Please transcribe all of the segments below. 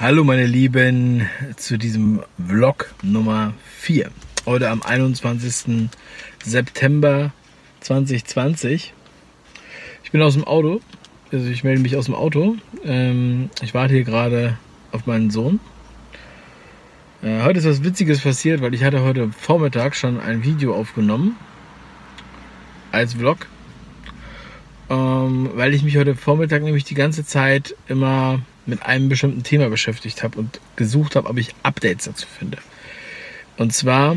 Hallo meine Lieben zu diesem Vlog Nummer 4. Heute am 21. September 2020. Ich bin aus dem Auto, also ich melde mich aus dem Auto. Ähm, ich warte hier gerade auf meinen Sohn. Äh, heute ist was Witziges passiert, weil ich hatte heute Vormittag schon ein Video aufgenommen als Vlog. Ähm, weil ich mich heute Vormittag nämlich die ganze Zeit immer mit einem bestimmten Thema beschäftigt habe und gesucht habe, ob ich Updates dazu finde. Und zwar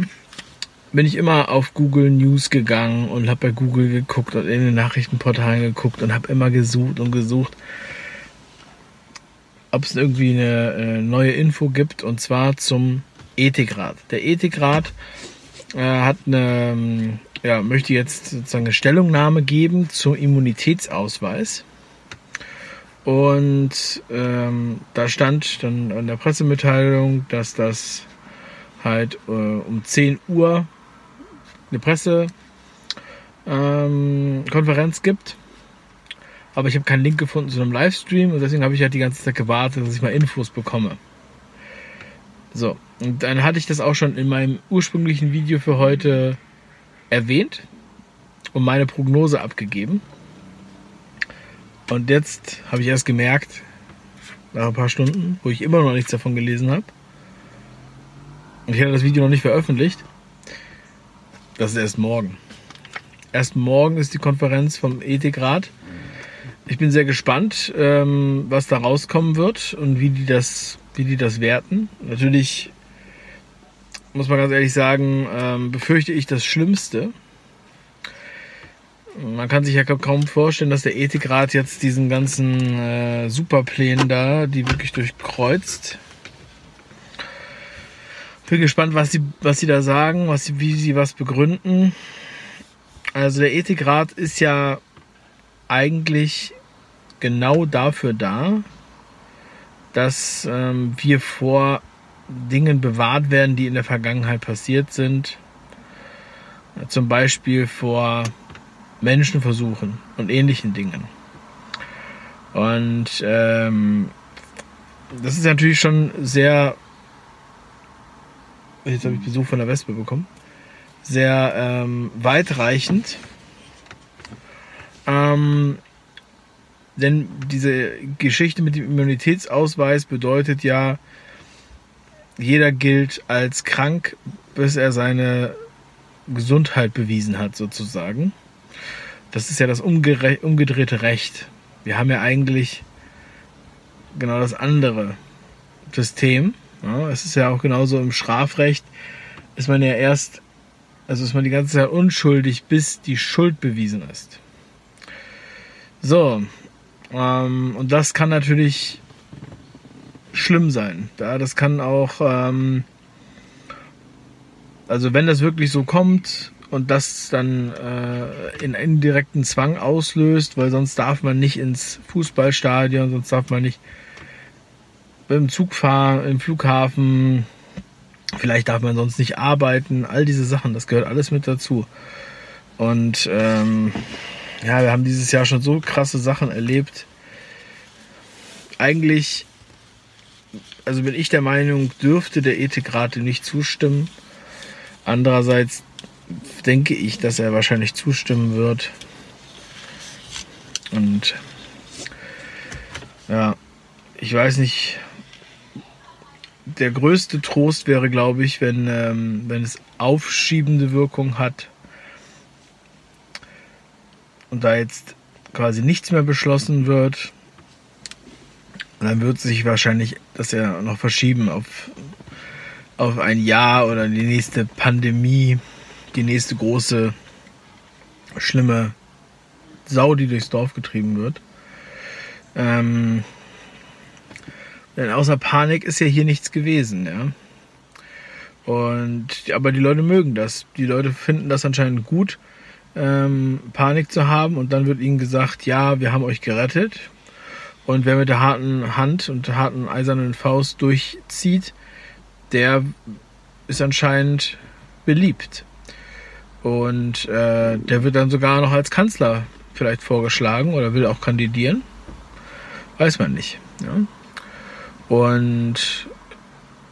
bin ich immer auf Google News gegangen und habe bei Google geguckt und in den Nachrichtenportalen geguckt und habe immer gesucht und gesucht, ob es irgendwie eine äh, neue Info gibt und zwar zum Ethikrat. Der Ethikrat äh, hat eine, ähm, ja, möchte jetzt sozusagen eine Stellungnahme geben zum Immunitätsausweis. Und ähm, da stand dann in der Pressemitteilung, dass das halt äh, um 10 Uhr eine Pressekonferenz ähm, gibt. Aber ich habe keinen Link gefunden zu einem Livestream und deswegen habe ich halt die ganze Zeit gewartet, dass ich mal Infos bekomme. So, und dann hatte ich das auch schon in meinem ursprünglichen Video für heute erwähnt und meine Prognose abgegeben. Und jetzt habe ich erst gemerkt, nach ein paar Stunden, wo ich immer noch nichts davon gelesen habe, und ich hatte das Video noch nicht veröffentlicht, das ist erst morgen. Erst morgen ist die Konferenz vom Ethikrat. Ich bin sehr gespannt, ähm, was da rauskommen wird und wie die das, wie die das werten. Natürlich muss man ganz ehrlich sagen, ähm, befürchte ich das Schlimmste. Man kann sich ja kaum vorstellen, dass der Ethikrat jetzt diesen ganzen äh, Superplänen da, die wirklich durchkreuzt. Bin gespannt, was sie, was sie da sagen, was sie, wie sie was begründen. Also der Ethikrat ist ja eigentlich genau dafür da, dass ähm, wir vor Dingen bewahrt werden, die in der Vergangenheit passiert sind. Zum Beispiel vor Menschenversuchen und ähnlichen Dingen. Und ähm, das ist natürlich schon sehr. Jetzt habe ich Besuch von der Wespe bekommen. Sehr ähm, weitreichend. Ähm, denn diese Geschichte mit dem Immunitätsausweis bedeutet ja, jeder gilt als krank, bis er seine Gesundheit bewiesen hat, sozusagen. Das ist ja das umgedrehte Recht. Wir haben ja eigentlich genau das andere System. Ja, es ist ja auch genauso im Strafrecht, ist man ja erst, also ist man die ganze Zeit unschuldig, bis die Schuld bewiesen ist. So, ähm, und das kann natürlich schlimm sein. Ja, das kann auch, ähm, also wenn das wirklich so kommt, und das dann äh, in indirekten Zwang auslöst, weil sonst darf man nicht ins Fußballstadion, sonst darf man nicht beim Zug fahren, im Flughafen, vielleicht darf man sonst nicht arbeiten, all diese Sachen, das gehört alles mit dazu. Und ähm, ja, wir haben dieses Jahr schon so krasse Sachen erlebt. Eigentlich, also bin ich der Meinung, dürfte der Ethikrat nicht zustimmen. Andererseits denke ich, dass er wahrscheinlich zustimmen wird. Und ja, ich weiß nicht. Der größte Trost wäre, glaube ich, wenn, ähm, wenn es aufschiebende Wirkung hat und da jetzt quasi nichts mehr beschlossen wird. dann wird sich wahrscheinlich das ja noch verschieben auf, auf ein Jahr oder die nächste Pandemie die nächste große, schlimme Sau, die durchs Dorf getrieben wird. Ähm, denn außer Panik ist ja hier nichts gewesen, ja. Und aber die Leute mögen das. Die Leute finden das anscheinend gut, ähm, Panik zu haben. Und dann wird ihnen gesagt, ja, wir haben euch gerettet. Und wer mit der harten Hand und der harten eisernen Faust durchzieht, der ist anscheinend beliebt. Und äh, der wird dann sogar noch als Kanzler vielleicht vorgeschlagen oder will auch kandidieren. Weiß man nicht. Ja? Und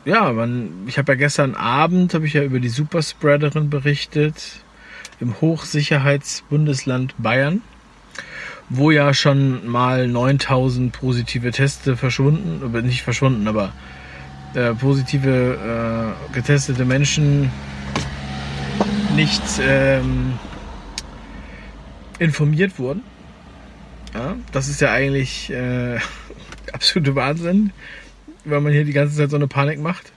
ja, man, ich habe ja gestern Abend habe ich ja über die Superspreaderin berichtet im Hochsicherheitsbundesland Bayern, wo ja schon mal 9000 positive Teste verschwunden, nicht verschwunden, aber äh, positive äh, getestete Menschen nicht ähm, informiert wurden. Ja, das ist ja eigentlich äh, absolute Wahnsinn, weil man hier die ganze Zeit so eine Panik macht.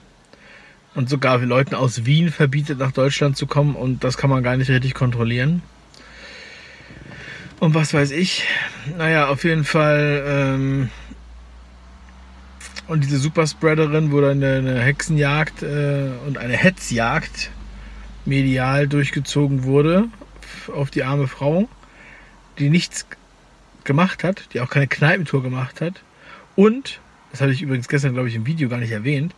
Und sogar Leuten aus Wien verbietet, nach Deutschland zu kommen und das kann man gar nicht richtig kontrollieren. Und was weiß ich. Naja, auf jeden Fall. Ähm, und diese Superspreaderin, wo dann eine, Hexenjagd äh, und eine Hetzjagd medial durchgezogen wurde auf die arme Frau, die nichts gemacht hat, die auch keine Kneipentour gemacht hat und, das hatte ich übrigens gestern, glaube ich, im Video gar nicht erwähnt,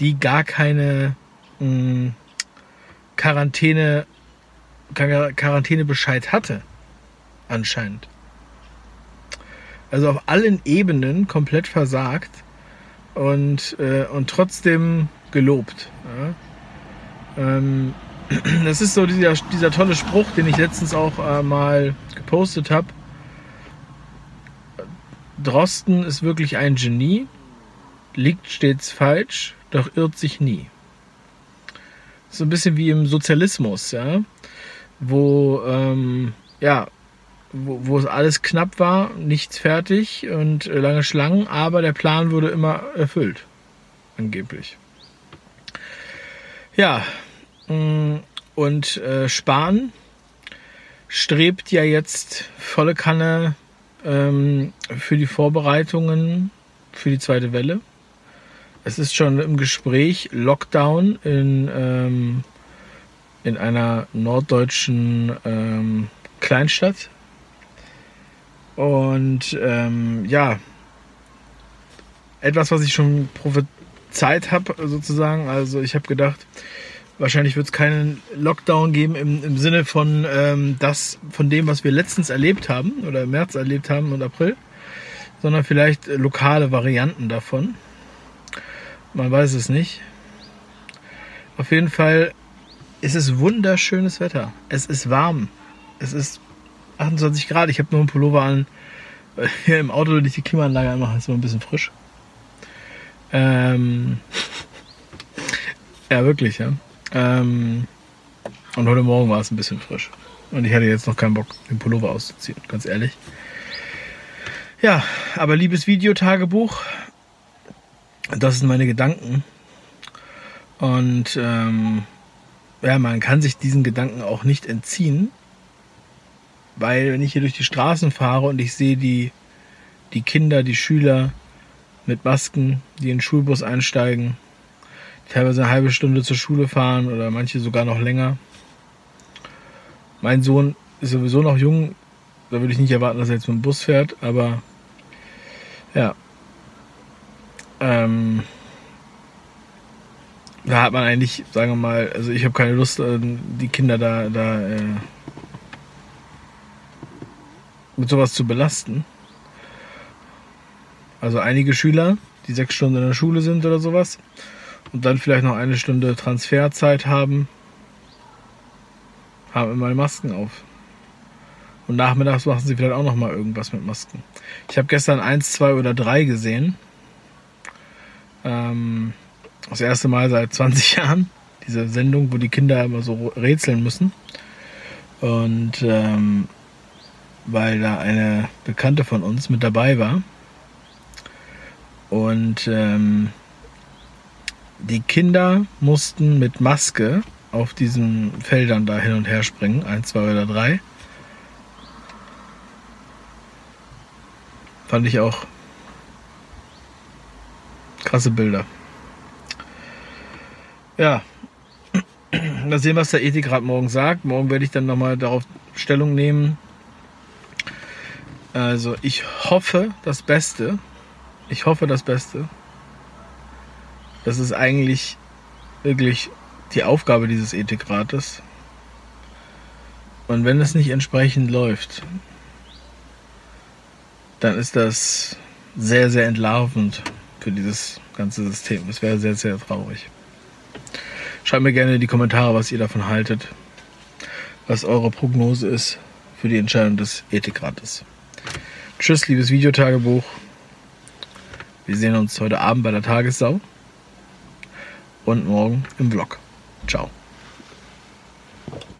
die gar keine mh, hm, Quarantäne, Quarantänebescheid hatte. Anscheinend. Also auf allen Ebenen komplett versagt und, äh, und trotzdem gelobt. Ja. Ähm, das ist so dieser, dieser tolle Spruch, den ich letztens auch äh, mal gepostet habe. Drosten ist wirklich ein Genie, liegt stets falsch, doch irrt sich nie. So ein bisschen wie im Sozialismus, ja, wo ähm, ja, wo, es alles knapp war, nichts fertig und lange Schlangen, aber der Plan wurde immer erfüllt, angeblich. Ja, und äh, Spahn strebt ja jetzt volle Kanne ähm, für die Vorbereitungen für die zweite Welle. Es ist schon im Gespräch Lockdown in, ähm, in einer norddeutschen ähm, Kleinstadt. Und ähm, ja, etwas, was ich schon prophezeit habe, sozusagen. Also ich habe gedacht, wahrscheinlich wird es keinen Lockdown geben im, im Sinne von ähm, das, von dem, was wir letztens erlebt haben oder im März erlebt haben und April, sondern vielleicht lokale Varianten davon. Man weiß es nicht. Auf jeden Fall ist es wunderschönes Wetter. Es ist warm. Es ist 28 Grad. Ich habe nur einen Pullover an. Hier im Auto durch die Klimaanlage anmachen, ist immer ein bisschen frisch. Ähm ja, wirklich, ja. Ähm und heute Morgen war es ein bisschen frisch. Und ich hatte jetzt noch keinen Bock, den Pullover auszuziehen, ganz ehrlich. Ja, aber liebes Videotagebuch, das sind meine Gedanken. Und ähm, ja, man kann sich diesen Gedanken auch nicht entziehen, weil wenn ich hier durch die Straßen fahre und ich sehe die, die Kinder, die Schüler mit Masken, die in den Schulbus einsteigen, teilweise eine halbe Stunde zur Schule fahren oder manche sogar noch länger. Mein Sohn ist sowieso noch jung, da würde ich nicht erwarten, dass er jetzt mit dem Bus fährt, aber ja, ähm, da hat man eigentlich, sagen wir mal, also ich habe keine Lust, äh, die Kinder da, da äh, mit sowas zu belasten. Also einige Schüler, die sechs Stunden in der Schule sind oder sowas und dann vielleicht noch eine Stunde Transferzeit haben, haben immer Masken auf. Und nachmittags machen sie vielleicht auch noch mal irgendwas mit Masken. Ich habe gestern eins, zwei oder drei gesehen ähm, das erste Mal seit 20 Jahren. Diese Sendung, wo die Kinder immer so rätseln müssen. Und ähm, weil da eine Bekannte von uns mit dabei war. Und ähm, die Kinder mussten mit Maske auf diesen Feldern da hin und her springen. Eins, zwei oder drei. Fand ich auch Krasse Bilder. Ja. Mal sehen, was der Ethikrat morgen sagt. Morgen werde ich dann nochmal darauf Stellung nehmen. Also ich hoffe das Beste. Ich hoffe das Beste. Das ist eigentlich wirklich die Aufgabe dieses Ethikrates. Und wenn es nicht entsprechend läuft, dann ist das sehr, sehr entlarvend für dieses ganze System. Das wäre sehr, sehr traurig. Schreibt mir gerne in die Kommentare, was ihr davon haltet, was eure Prognose ist für die Entscheidung des Ethikrates. Tschüss, liebes Videotagebuch. Wir sehen uns heute Abend bei der Tagessau und morgen im Vlog. Ciao.